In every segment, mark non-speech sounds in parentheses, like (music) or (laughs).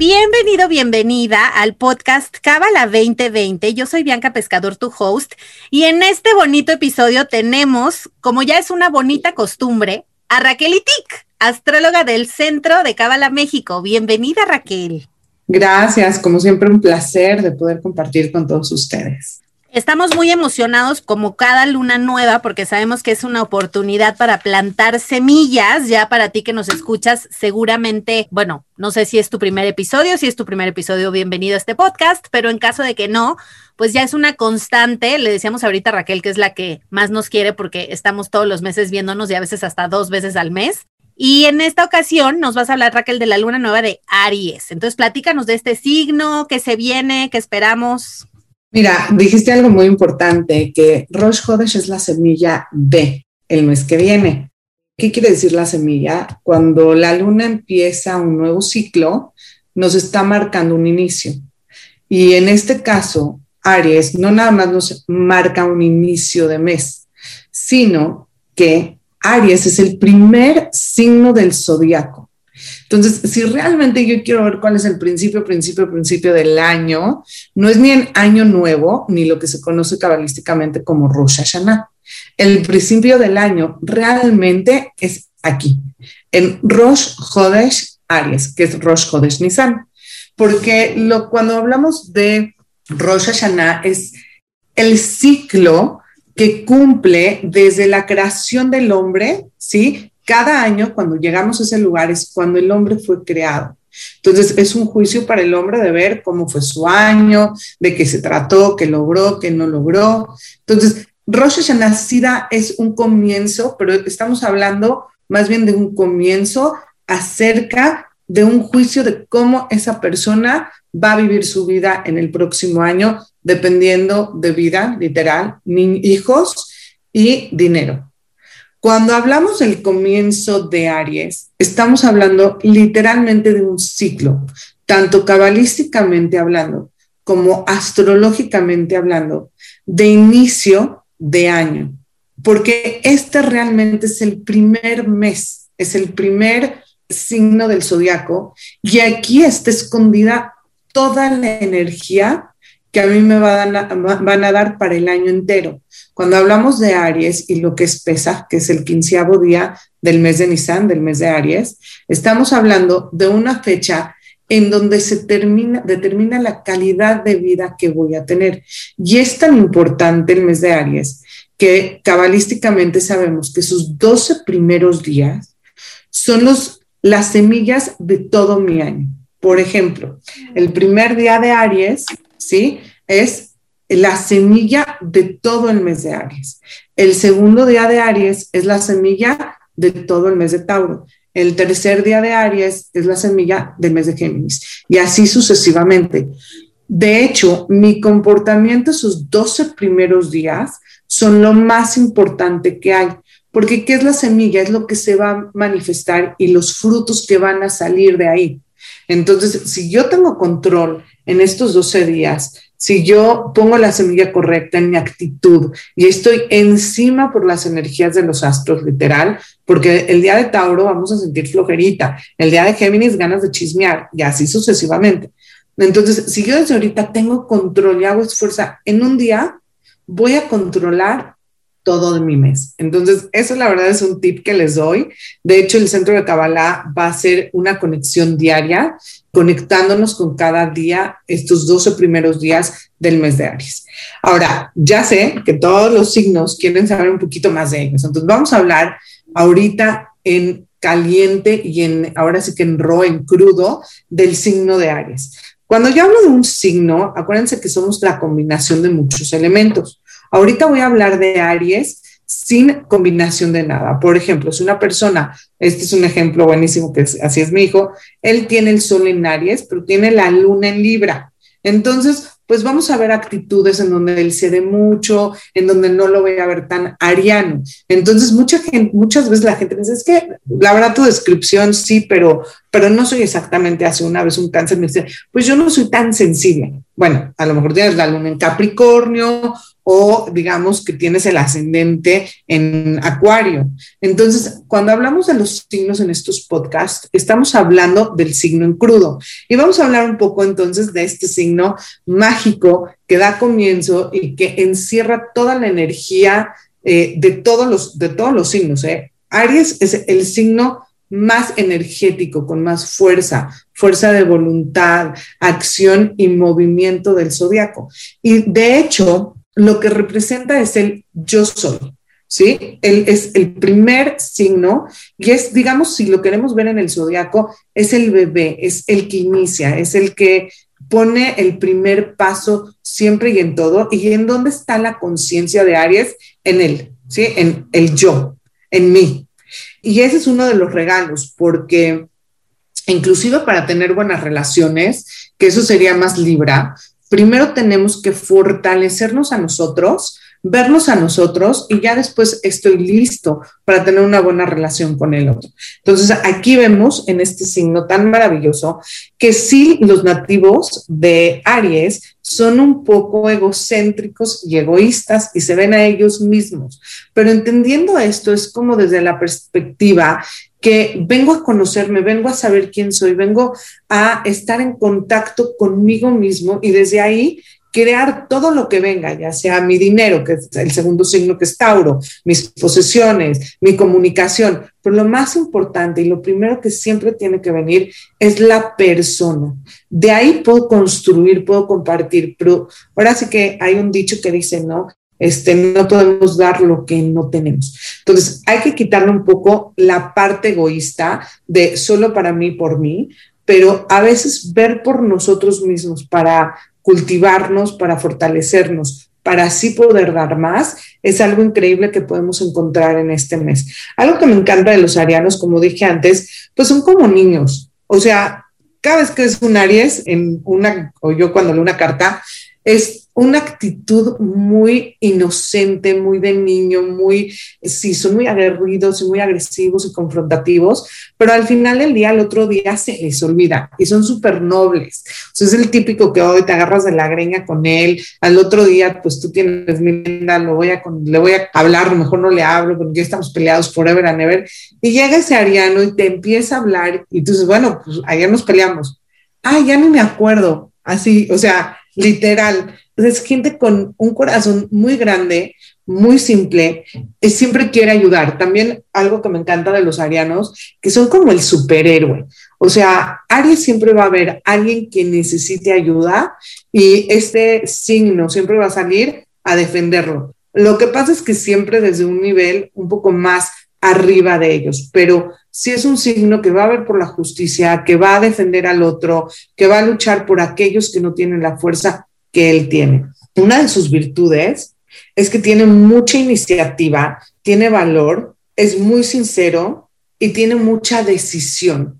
Bienvenido, bienvenida al podcast Cábala 2020. Yo soy Bianca Pescador, tu host, y en este bonito episodio tenemos, como ya es una bonita costumbre, a Raquel Itik, astróloga del Centro de Cábala México. Bienvenida, Raquel. Gracias, como siempre un placer de poder compartir con todos ustedes. Estamos muy emocionados como cada luna nueva porque sabemos que es una oportunidad para plantar semillas. Ya para ti que nos escuchas, seguramente, bueno, no sé si es tu primer episodio, si es tu primer episodio, bienvenido a este podcast, pero en caso de que no, pues ya es una constante. Le decíamos ahorita a Raquel que es la que más nos quiere porque estamos todos los meses viéndonos y a veces hasta dos veces al mes. Y en esta ocasión nos vas a hablar, Raquel, de la luna nueva de Aries. Entonces, platícanos de este signo, qué se viene, qué esperamos. Mira, dijiste algo muy importante, que Rosh Hodesh es la semilla de el mes que viene. ¿Qué quiere decir la semilla? Cuando la luna empieza un nuevo ciclo, nos está marcando un inicio. Y en este caso, Aries no nada más nos marca un inicio de mes, sino que Aries es el primer signo del zodiaco. Entonces, si realmente yo quiero ver cuál es el principio, principio, principio del año, no es ni en año nuevo, ni lo que se conoce cabalísticamente como Rosh Hashanah. El principio del año realmente es aquí, en Rosh Hodesh Aries, que es Rosh Hodesh Nisan. Porque lo, cuando hablamos de Rosh Hashanah es el ciclo que cumple desde la creación del hombre, ¿sí? Cada año cuando llegamos a ese lugar es cuando el hombre fue creado. Entonces es un juicio para el hombre de ver cómo fue su año, de qué se trató, qué logró, qué no logró. Entonces, Rosh Hashanah es un comienzo, pero estamos hablando más bien de un comienzo acerca de un juicio de cómo esa persona va a vivir su vida en el próximo año, dependiendo de vida, literal, hijos y dinero. Cuando hablamos del comienzo de Aries, estamos hablando literalmente de un ciclo, tanto cabalísticamente hablando como astrológicamente hablando, de inicio de año, porque este realmente es el primer mes, es el primer signo del zodiaco y aquí está escondida toda la energía que a mí me van a, dar para el año entero. Cuando hablamos de Aries y lo que es Pesa, que es el quinceavo día del mes de Nisan, del mes de Aries, estamos hablando de una fecha en donde se termina, determina la calidad de vida que voy a tener. Y es tan importante el mes de Aries que cabalísticamente sabemos que sus 12 primeros días son los, las semillas de todo mi año. Por ejemplo, el primer día de Aries, ¿sí? Es la semilla de todo el mes de Aries. El segundo día de Aries es la semilla de todo el mes de Tauro. El tercer día de Aries es la semilla del mes de Géminis. Y así sucesivamente. De hecho, mi comportamiento esos 12 primeros días son lo más importante que hay, porque ¿qué es la semilla? Es lo que se va a manifestar y los frutos que van a salir de ahí. Entonces, si yo tengo control en estos 12 días si yo pongo la semilla correcta en mi actitud y estoy encima por las energías de los astros, literal, porque el día de Tauro vamos a sentir flojerita, el día de Géminis ganas de chismear y así sucesivamente. Entonces, si yo desde ahorita tengo control y hago esfuerzo en un día, voy a controlar todo de mi mes. Entonces, eso la verdad es un tip que les doy. De hecho, el centro de Kabbalah va a ser una conexión diaria, conectándonos con cada día estos 12 primeros días del mes de Aries. Ahora, ya sé que todos los signos quieren saber un poquito más de ellos. Entonces, vamos a hablar ahorita en caliente y en, ahora sí que en ro, en crudo, del signo de Aries. Cuando yo hablo de un signo, acuérdense que somos la combinación de muchos elementos. Ahorita voy a hablar de Aries sin combinación de nada. Por ejemplo, si una persona, este es un ejemplo buenísimo que así es mi hijo, él tiene el sol en Aries, pero tiene la luna en Libra. Entonces, pues vamos a ver actitudes en donde él cede mucho, en donde no lo voy a ver tan ariano. Entonces, mucha muchas veces la gente dice, es que la verdad tu descripción sí, pero, pero no soy exactamente hace una vez un cáncer, me dice, pues yo no soy tan sensible. Bueno, a lo mejor tienes la luna en Capricornio o digamos que tienes el ascendente en Acuario. Entonces, cuando hablamos de los signos en estos podcasts, estamos hablando del signo en crudo. Y vamos a hablar un poco entonces de este signo mágico que da comienzo y que encierra toda la energía eh, de, todos los, de todos los signos. ¿eh? Aries es el signo más energético, con más fuerza, fuerza de voluntad, acción y movimiento del zodiaco. Y de hecho, lo que representa es el yo soy. ¿Sí? Es el primer signo y es, digamos, si lo queremos ver en el zodiaco, es el bebé, es el que inicia, es el que pone el primer paso siempre y en todo. ¿Y en dónde está la conciencia de Aries? En él, ¿sí? En el yo, en mí. Y ese es uno de los regalos, porque inclusive para tener buenas relaciones, que eso sería más Libra, primero tenemos que fortalecernos a nosotros, vernos a nosotros y ya después estoy listo para tener una buena relación con el otro. Entonces, aquí vemos en este signo tan maravilloso que sí los nativos de Aries son un poco egocéntricos y egoístas y se ven a ellos mismos. Pero entendiendo esto es como desde la perspectiva que vengo a conocerme, vengo a saber quién soy, vengo a estar en contacto conmigo mismo y desde ahí crear todo lo que venga, ya sea mi dinero, que es el segundo signo que es Tauro, mis posesiones, mi comunicación, pero lo más importante y lo primero que siempre tiene que venir es la persona. De ahí puedo construir, puedo compartir, pero ahora sí que hay un dicho que dice, ¿no? Este, no podemos dar lo que no tenemos. Entonces, hay que quitarle un poco la parte egoísta de solo para mí, por mí, pero a veces ver por nosotros mismos para cultivarnos, para fortalecernos, para así poder dar más, es algo increíble que podemos encontrar en este mes. Algo que me encanta de los arianos, como dije antes, pues son como niños. O sea, cada vez que es un Aries, en una, o yo cuando leo una carta, es una actitud muy inocente, muy de niño, muy, sí, son muy aguerridos y muy agresivos y confrontativos, pero al final del día, al otro día se les olvida y son súper nobles. O sea, es el típico que hoy te agarras de la greña con él, al otro día, pues tú tienes mi linda, lo voy a, le voy a hablar, mejor no le hablo, porque ya estamos peleados forever and ever, y llega ese ariano y te empieza a hablar y tú dices, bueno, pues ayer nos peleamos. Ah, ya ni me acuerdo. Así, o sea, literal. Es gente con un corazón muy grande, muy simple, y siempre quiere ayudar. También algo que me encanta de los arianos, que son como el superhéroe. O sea, Aries siempre va a haber alguien que necesite ayuda y este signo siempre va a salir a defenderlo. Lo que pasa es que siempre desde un nivel un poco más arriba de ellos, pero si es un signo que va a ver por la justicia, que va a defender al otro, que va a luchar por aquellos que no tienen la fuerza que él tiene. Una de sus virtudes es que tiene mucha iniciativa, tiene valor, es muy sincero y tiene mucha decisión.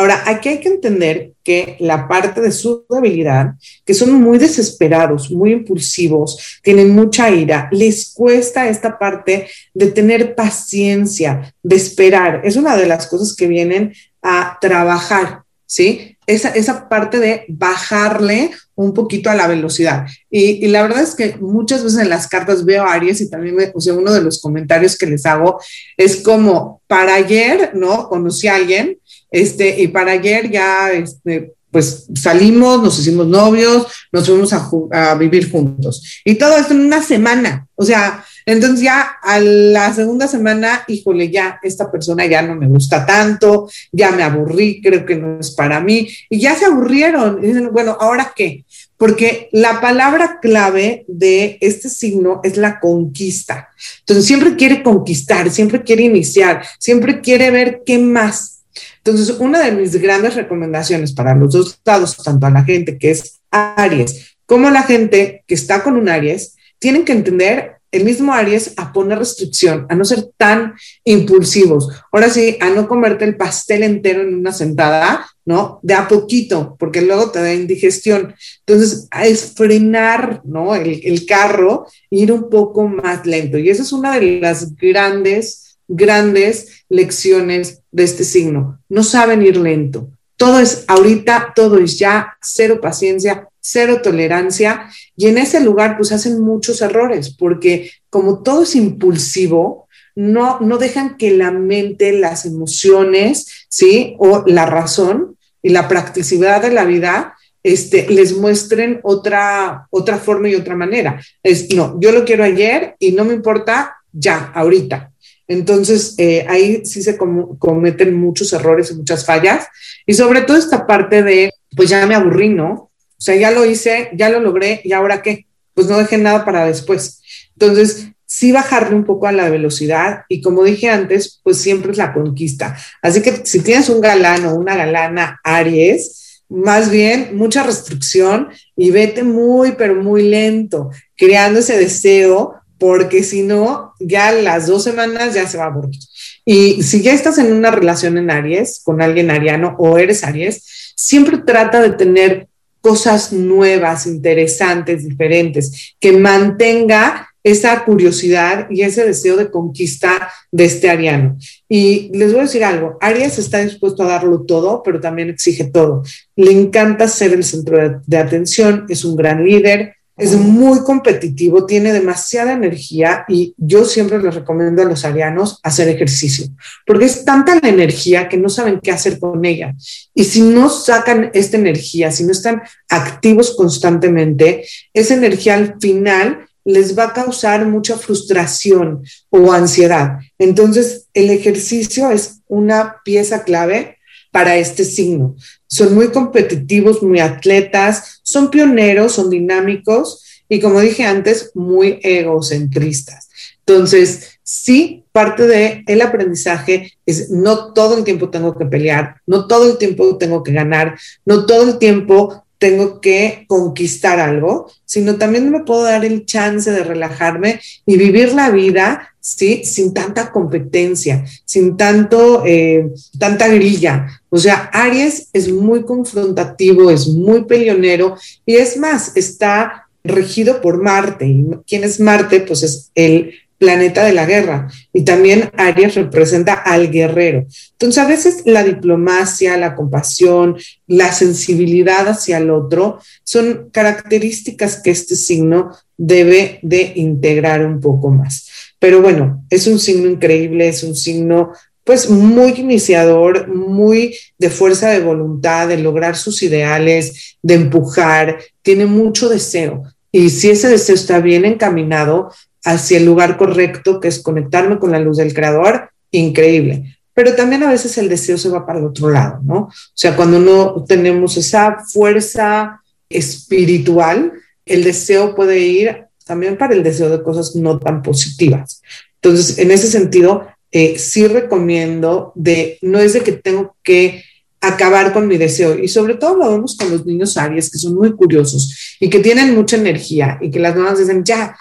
Ahora, aquí hay que entender que la parte de su debilidad, que son muy desesperados, muy impulsivos, tienen mucha ira, les cuesta esta parte de tener paciencia, de esperar. Es una de las cosas que vienen a trabajar, ¿sí? Esa, esa parte de bajarle un poquito a la velocidad. Y, la verdad es que muchas veces en las cartas veo a Aries y también me, o sea, uno de los comentarios que les hago es como, para ayer, ¿no? Conocí a alguien este, y para ayer ya, este, pues salimos, nos hicimos novios, nos fuimos a, a, vivir juntos. Y todo esto en una semana. O sea, entonces ya a la segunda semana, híjole, ya esta persona ya no me gusta tanto, ya me aburrí, creo que no es para mí. Y ya se aburrieron. Y dicen, bueno, ¿ahora qué? Porque la palabra clave de este signo es la conquista. Entonces siempre quiere conquistar, siempre quiere iniciar, siempre quiere ver qué más entonces, una de mis grandes recomendaciones para los dos lados, tanto a la gente que es Aries como a la gente que está con un Aries, tienen que entender el mismo Aries a poner restricción, a no ser tan impulsivos. Ahora sí, a no comerte el pastel entero en una sentada, ¿no? De a poquito, porque luego te da indigestión. Entonces, es frenar, ¿no? El, el carro, ir un poco más lento. Y esa es una de las grandes, grandes lecciones de este signo. No saben ir lento. Todo es ahorita, todo es ya, cero paciencia, cero tolerancia y en ese lugar pues hacen muchos errores porque como todo es impulsivo, no, no dejan que la mente, las emociones, ¿sí? O la razón y la practicidad de la vida este, les muestren otra, otra forma y otra manera. Es, no, yo lo quiero ayer y no me importa ya, ahorita. Entonces, eh, ahí sí se cometen muchos errores y muchas fallas. Y sobre todo esta parte de, pues ya me aburrí, ¿no? O sea, ya lo hice, ya lo logré y ahora qué? Pues no dejé nada para después. Entonces, sí bajarle un poco a la velocidad y como dije antes, pues siempre es la conquista. Así que si tienes un galán o una galana Aries, más bien mucha restricción y vete muy, pero muy lento, creando ese deseo, porque si no, ya las dos semanas ya se va a aburrir. Y si ya estás en una relación en Aries, con alguien ariano o eres Aries, siempre trata de tener cosas nuevas, interesantes, diferentes, que mantenga esa curiosidad y ese deseo de conquista de este ariano. Y les voy a decir algo, Aries está dispuesto a darlo todo, pero también exige todo. Le encanta ser el centro de, de atención, es un gran líder, es muy competitivo, tiene demasiada energía y yo siempre les recomiendo a los arianos hacer ejercicio, porque es tanta la energía que no saben qué hacer con ella. Y si no sacan esta energía, si no están activos constantemente, esa energía al final les va a causar mucha frustración o ansiedad. Entonces, el ejercicio es una pieza clave para este signo. Son muy competitivos, muy atletas, son pioneros, son dinámicos y como dije antes, muy egocentristas. Entonces, sí, parte del el aprendizaje es no todo el tiempo tengo que pelear, no todo el tiempo tengo que ganar, no todo el tiempo tengo que conquistar algo, sino también me puedo dar el chance de relajarme y vivir la vida, ¿sí? Sin tanta competencia, sin tanto, eh, tanta grilla. O sea, Aries es muy confrontativo, es muy peleonero y es más, está regido por Marte. ¿Y quién es Marte? Pues es el planeta de la guerra. Y también Aries representa al guerrero. Entonces, a veces la diplomacia, la compasión, la sensibilidad hacia el otro son características que este signo debe de integrar un poco más. Pero bueno, es un signo increíble, es un signo pues muy iniciador, muy de fuerza de voluntad, de lograr sus ideales, de empujar, tiene mucho deseo. Y si ese deseo está bien encaminado, hacia el lugar correcto, que es conectarme con la luz del creador, increíble. Pero también a veces el deseo se va para el otro lado, ¿no? O sea, cuando no tenemos esa fuerza espiritual, el deseo puede ir también para el deseo de cosas no tan positivas. Entonces, en ese sentido, eh, sí recomiendo de, no es de que tengo que acabar con mi deseo. Y sobre todo lo vemos con los niños Aries, que son muy curiosos y que tienen mucha energía y que las mamás dicen, ya,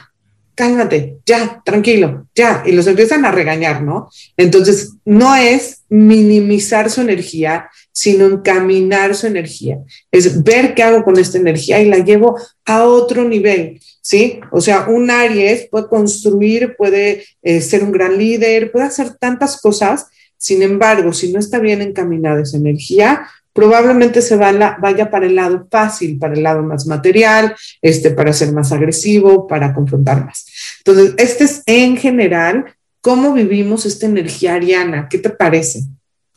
cálmate, ya, tranquilo, ya, y los empiezan a regañar, ¿no? Entonces, no es minimizar su energía, sino encaminar su energía. Es ver qué hago con esta energía y la llevo a otro nivel, ¿sí? O sea, un Aries puede construir, puede eh, ser un gran líder, puede hacer tantas cosas, sin embargo, si no está bien encaminada esa energía, probablemente se vaya para el lado fácil, para el lado más material, este, para ser más agresivo, para confrontar más. Entonces, este es en general cómo vivimos esta energía ariana. ¿Qué te parece?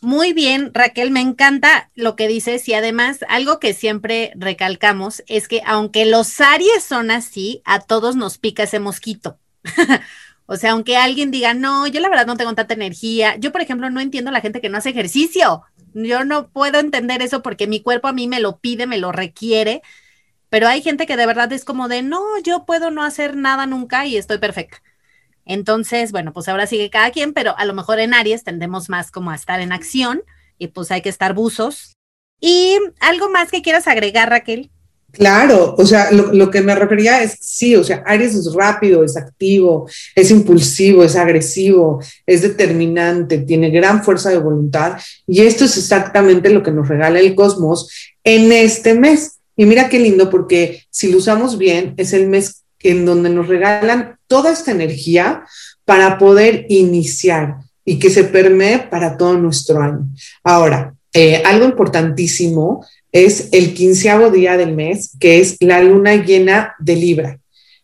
Muy bien, Raquel, me encanta lo que dices y además algo que siempre recalcamos es que aunque los Aries son así, a todos nos pica ese mosquito. (laughs) o sea, aunque alguien diga, no, yo la verdad no tengo tanta energía. Yo, por ejemplo, no entiendo a la gente que no hace ejercicio. Yo no puedo entender eso porque mi cuerpo a mí me lo pide, me lo requiere, pero hay gente que de verdad es como de, no, yo puedo no hacer nada nunca y estoy perfecta. Entonces, bueno, pues ahora sigue cada quien, pero a lo mejor en Aries tendemos más como a estar en acción y pues hay que estar buzos. Y algo más que quieras agregar, Raquel. Claro, o sea, lo, que me refería es, sí, o sea, Aries es rápido, es activo, es impulsivo, es agresivo, es determinante, tiene gran fuerza de voluntad y esto es exactamente lo que nos regala el cosmos en este mes. Y mira qué lindo porque si lo usamos bien, es el mes en donde nos regalan toda esta energía para poder iniciar y que se permee para todo nuestro año. Ahora, eh, algo importantísimo es el quinceavo día del mes, que es la luna llena de Libra.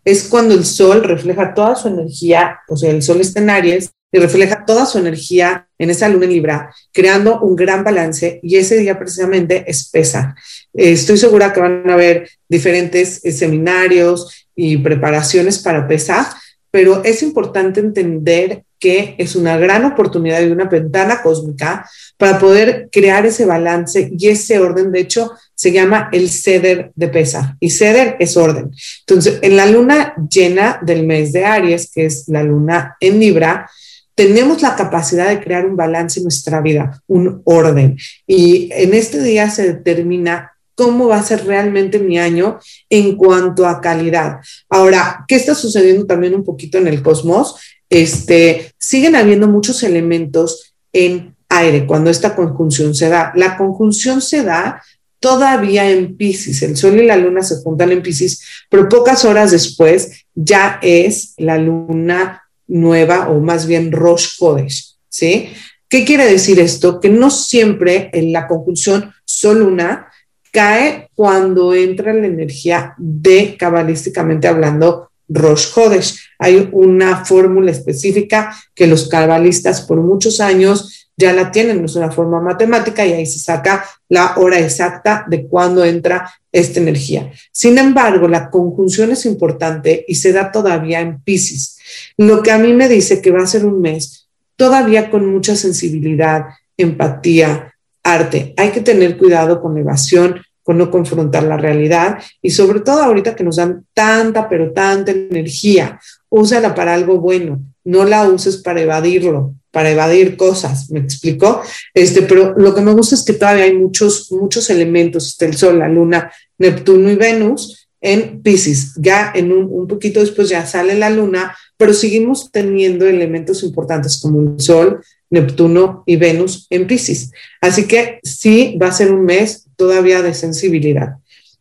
Es cuando el sol refleja toda su energía, o sea, el sol está en Aries y refleja toda su energía en esa luna en Libra, creando un gran balance y ese día precisamente es pesa. estoy segura que van a haber diferentes eh, seminarios y preparaciones para pesa, pero es importante entender que es una gran oportunidad y una ventana cósmica para poder crear ese balance y ese orden. De hecho, se llama el ceder de pesa y ceder es orden. Entonces, en la luna llena del mes de Aries, que es la luna en Libra, tenemos la capacidad de crear un balance en nuestra vida, un orden. Y en este día se determina cómo va a ser realmente mi año en cuanto a calidad. Ahora, ¿qué está sucediendo también un poquito en el cosmos? Este, siguen habiendo muchos elementos en aire cuando esta conjunción se da. La conjunción se da todavía en Pisces, el Sol y la Luna se juntan en Pisces, pero pocas horas después ya es la Luna nueva o más bien Rosh Kodesh, ¿sí? ¿Qué quiere decir esto? Que no siempre en la conjunción Sol-Luna cae cuando entra la energía de cabalísticamente hablando Rosh Hodesh. Hay una fórmula específica que los cabalistas por muchos años ya la tienen, es una forma matemática y ahí se saca la hora exacta de cuándo entra esta energía. Sin embargo, la conjunción es importante y se da todavía en Pisces, lo que a mí me dice que va a ser un mes todavía con mucha sensibilidad, empatía, arte. Hay que tener cuidado con evasión, con no confrontar la realidad y sobre todo ahorita que nos dan tanta, pero tanta energía, úsala para algo bueno, no la uses para evadirlo, para evadir cosas, ¿me explico? Este, pero lo que me gusta es que todavía hay muchos, muchos elementos, el Sol, la Luna, Neptuno y Venus en Pisces. Ya en un, un poquito después ya sale la Luna, pero seguimos teniendo elementos importantes como el Sol, Neptuno y Venus en Pisces. Así que sí va a ser un mes todavía de sensibilidad.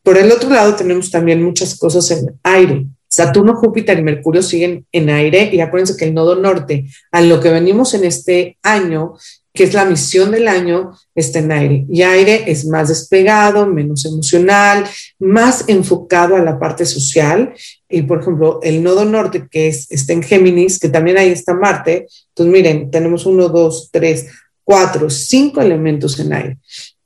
Por el otro lado tenemos también muchas cosas en aire. Saturno, Júpiter y Mercurio siguen en aire y acuérdense que el nodo norte, a lo que venimos en este año, que es la misión del año, está en aire. Y aire es más despegado, menos emocional, más enfocado a la parte social. Y por ejemplo, el nodo norte, que es, está en Géminis, que también ahí está Marte. Entonces, miren, tenemos uno, dos, tres, cuatro, cinco elementos en aire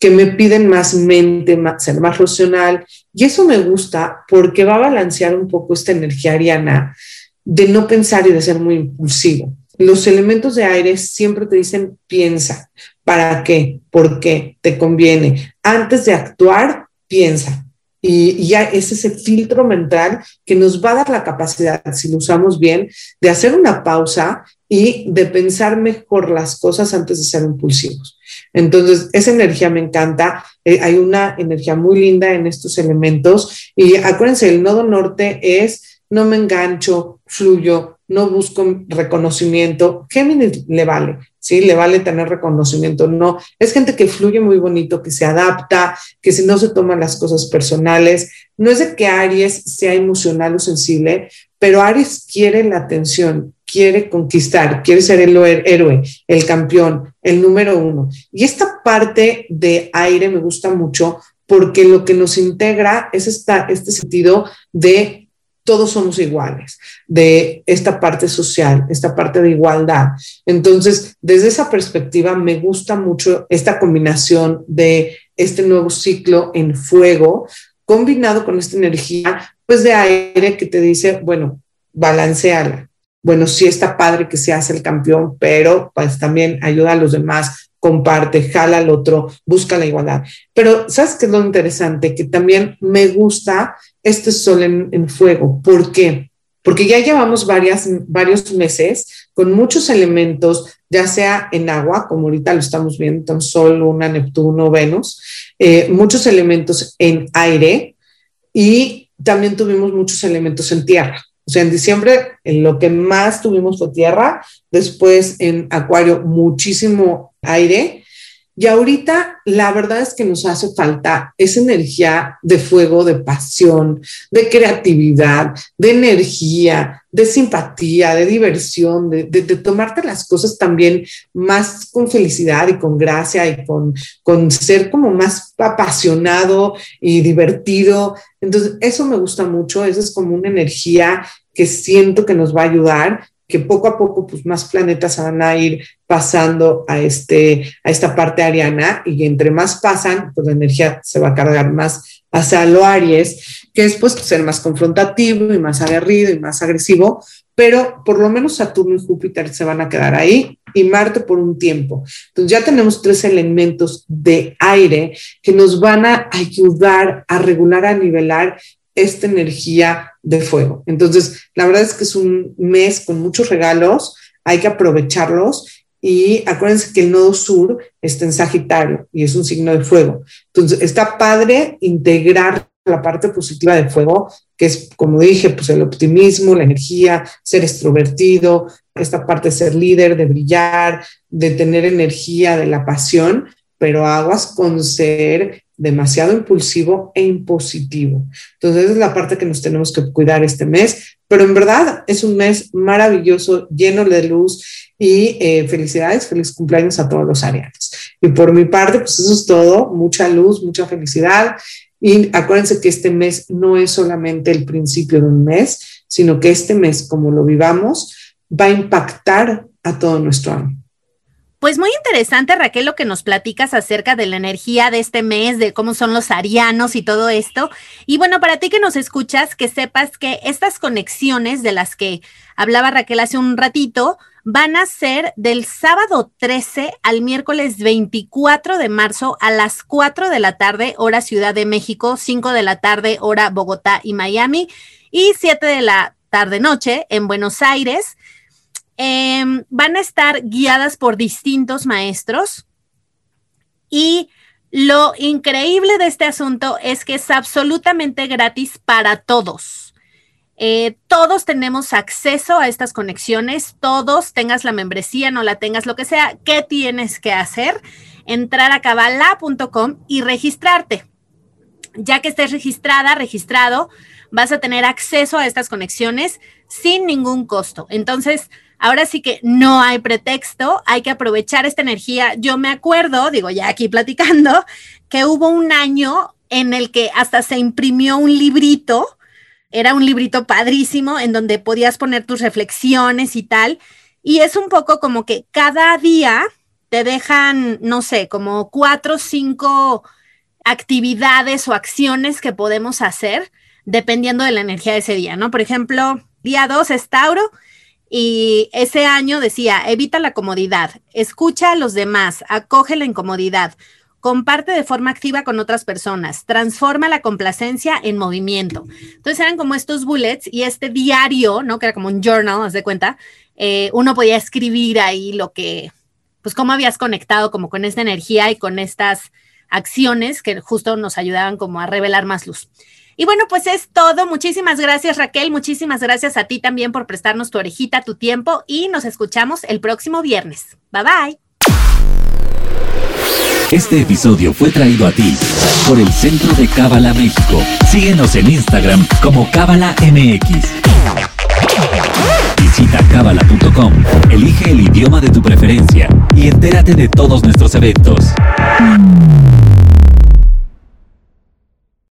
que me piden más mente, ser más racional. Y eso me gusta porque va a balancear un poco esta energía ariana de no pensar y de ser muy impulsivo. Los elementos de aire siempre te dicen piensa. ¿Para qué? ¿Por qué? ¿Te conviene? Antes de actuar, piensa. Y ya es ese filtro mental que nos va a dar la capacidad, si lo usamos bien, de hacer una pausa y de pensar mejor las cosas antes de ser impulsivos. Entonces, esa energía me encanta. Eh, hay una energía muy linda en estos elementos. Y acuérdense, el nodo norte es no me engancho, fluyo, no busco reconocimiento. Géminis le vale, ¿sí? Le vale tener reconocimiento. No, es gente que fluye muy bonito, que se adapta, que si no se toman las cosas personales. No es de que Aries sea emocional o sensible, pero Aries quiere la atención, quiere conquistar, quiere ser el héroe, el campeón, el número uno. Y esta parte de aire me gusta mucho porque lo que nos integra es esta, este sentido de todos somos iguales, de esta parte social, esta parte de igualdad. Entonces, desde esa perspectiva, me gusta mucho esta combinación de este nuevo ciclo en fuego, combinado con esta energía, pues de aire que te dice, bueno, balanceala. Bueno, sí está padre que se hace el campeón, pero pues también ayuda a los demás, comparte, jala al otro, busca la igualdad. Pero, ¿sabes qué es lo interesante? Que también me gusta este sol en, fuego. ¿Por qué? Porque ya llevamos varias, varios meses con muchos elementos, ya sea en agua, como ahorita lo estamos viendo, tan sol, luna, Neptuno, Venus, eh, muchos elementos en aire, y también tuvimos muchos elementos en tierra. O sea, en diciembre en lo que más tuvimos fue tierra, después en Acuario muchísimo aire y ahorita la verdad es que nos hace falta esa energía de fuego, de pasión, de creatividad, de energía, de simpatía, de diversión, de, tomarte las cosas también más con felicidad y con gracia y con, con ser como más apasionado y divertido. Entonces, eso me gusta mucho, eso es como una energía que siento que nos va a ayudar que poco a poco pues más planetas van a ir pasando a, este, a esta parte ariana y entre más pasan, pues la energía se va a cargar más hacia lo Aries, que es pues ser más confrontativo y más aguerrido y más agresivo, pero por lo menos Saturno y Júpiter se van a quedar ahí y Marte por un tiempo. Entonces ya tenemos tres elementos de aire que nos van a ayudar a regular, a nivelar esta energía de fuego. Entonces, la verdad es que es un mes con muchos regalos, hay que aprovecharlos y acuérdense que el nodo sur está en Sagitario y es un signo de fuego. Entonces, está padre integrar la parte positiva de fuego, que es, como dije, pues el optimismo, la energía, ser extrovertido, esta parte de ser líder, de brillar, de tener energía, de la pasión, pero aguas con ser demasiado impulsivo e impositivo. Entonces, esa es la parte que nos tenemos que cuidar este mes, pero en verdad es un mes maravilloso, lleno de luz y eh, felicidades, feliz cumpleaños a todos los arianos. Y por mi parte, pues eso es todo, mucha luz, mucha felicidad. Y acuérdense que este mes no es solamente el principio de un mes, sino que este mes, como lo vivamos, va a impactar a todo nuestro año. Pues muy interesante, Raquel, lo que nos platicas acerca de la energía de este mes, de cómo son los arianos y todo esto. Y bueno, para ti que nos escuchas, que sepas que estas conexiones de las que hablaba Raquel hace un ratito van a ser del sábado 13 al miércoles 24 de marzo a las 4 de la tarde, hora Ciudad de México, 5 de la tarde, hora Bogotá y Miami, y 7 de la tarde noche en Buenos Aires. Em, van a estar guiadas por distintos maestros y lo increíble de este asunto es que es absolutamente gratis para todos. Eh, todos tenemos acceso a estas conexiones, todos, tengas la membresía, no la tengas, lo que sea, ¿qué tienes que hacer? Entrar a cabala.com y registrarte. Ya que estés registrada, registrado, vas a tener acceso a estas conexiones sin ningún costo. Entonces, Ahora sí que no hay pretexto, hay que aprovechar esta energía. Yo me acuerdo, digo ya aquí platicando, que hubo un año en el que hasta se imprimió un librito, era un librito padrísimo en donde podías poner tus reflexiones y tal. Y es un poco como que cada día te dejan, no sé, como cuatro o cinco actividades o acciones que podemos hacer dependiendo de la energía de ese día, ¿no? Por ejemplo, día dos es Tauro y ese año decía, evita la comodidad, escucha a los demás, acoge la incomodidad, comparte de forma activa con otras personas, transforma la complacencia en movimiento. Entonces eran como estos bullets y este diario, ¿no? Que era como un journal, haz de cuenta, eh, uno podía escribir ahí lo que, pues cómo habías conectado como con esta energía y con estas acciones que justo nos ayudaban como a revelar más luz. Y bueno, pues es todo. Muchísimas gracias Raquel, muchísimas gracias a ti también por prestarnos tu orejita, tu tiempo y nos escuchamos el próximo viernes. Bye bye. Este episodio fue traído a ti por el Centro de Cábala México. Síguenos en Instagram como Cábala MX. Visita cábala.com, elige el idioma de tu preferencia y entérate de todos nuestros eventos.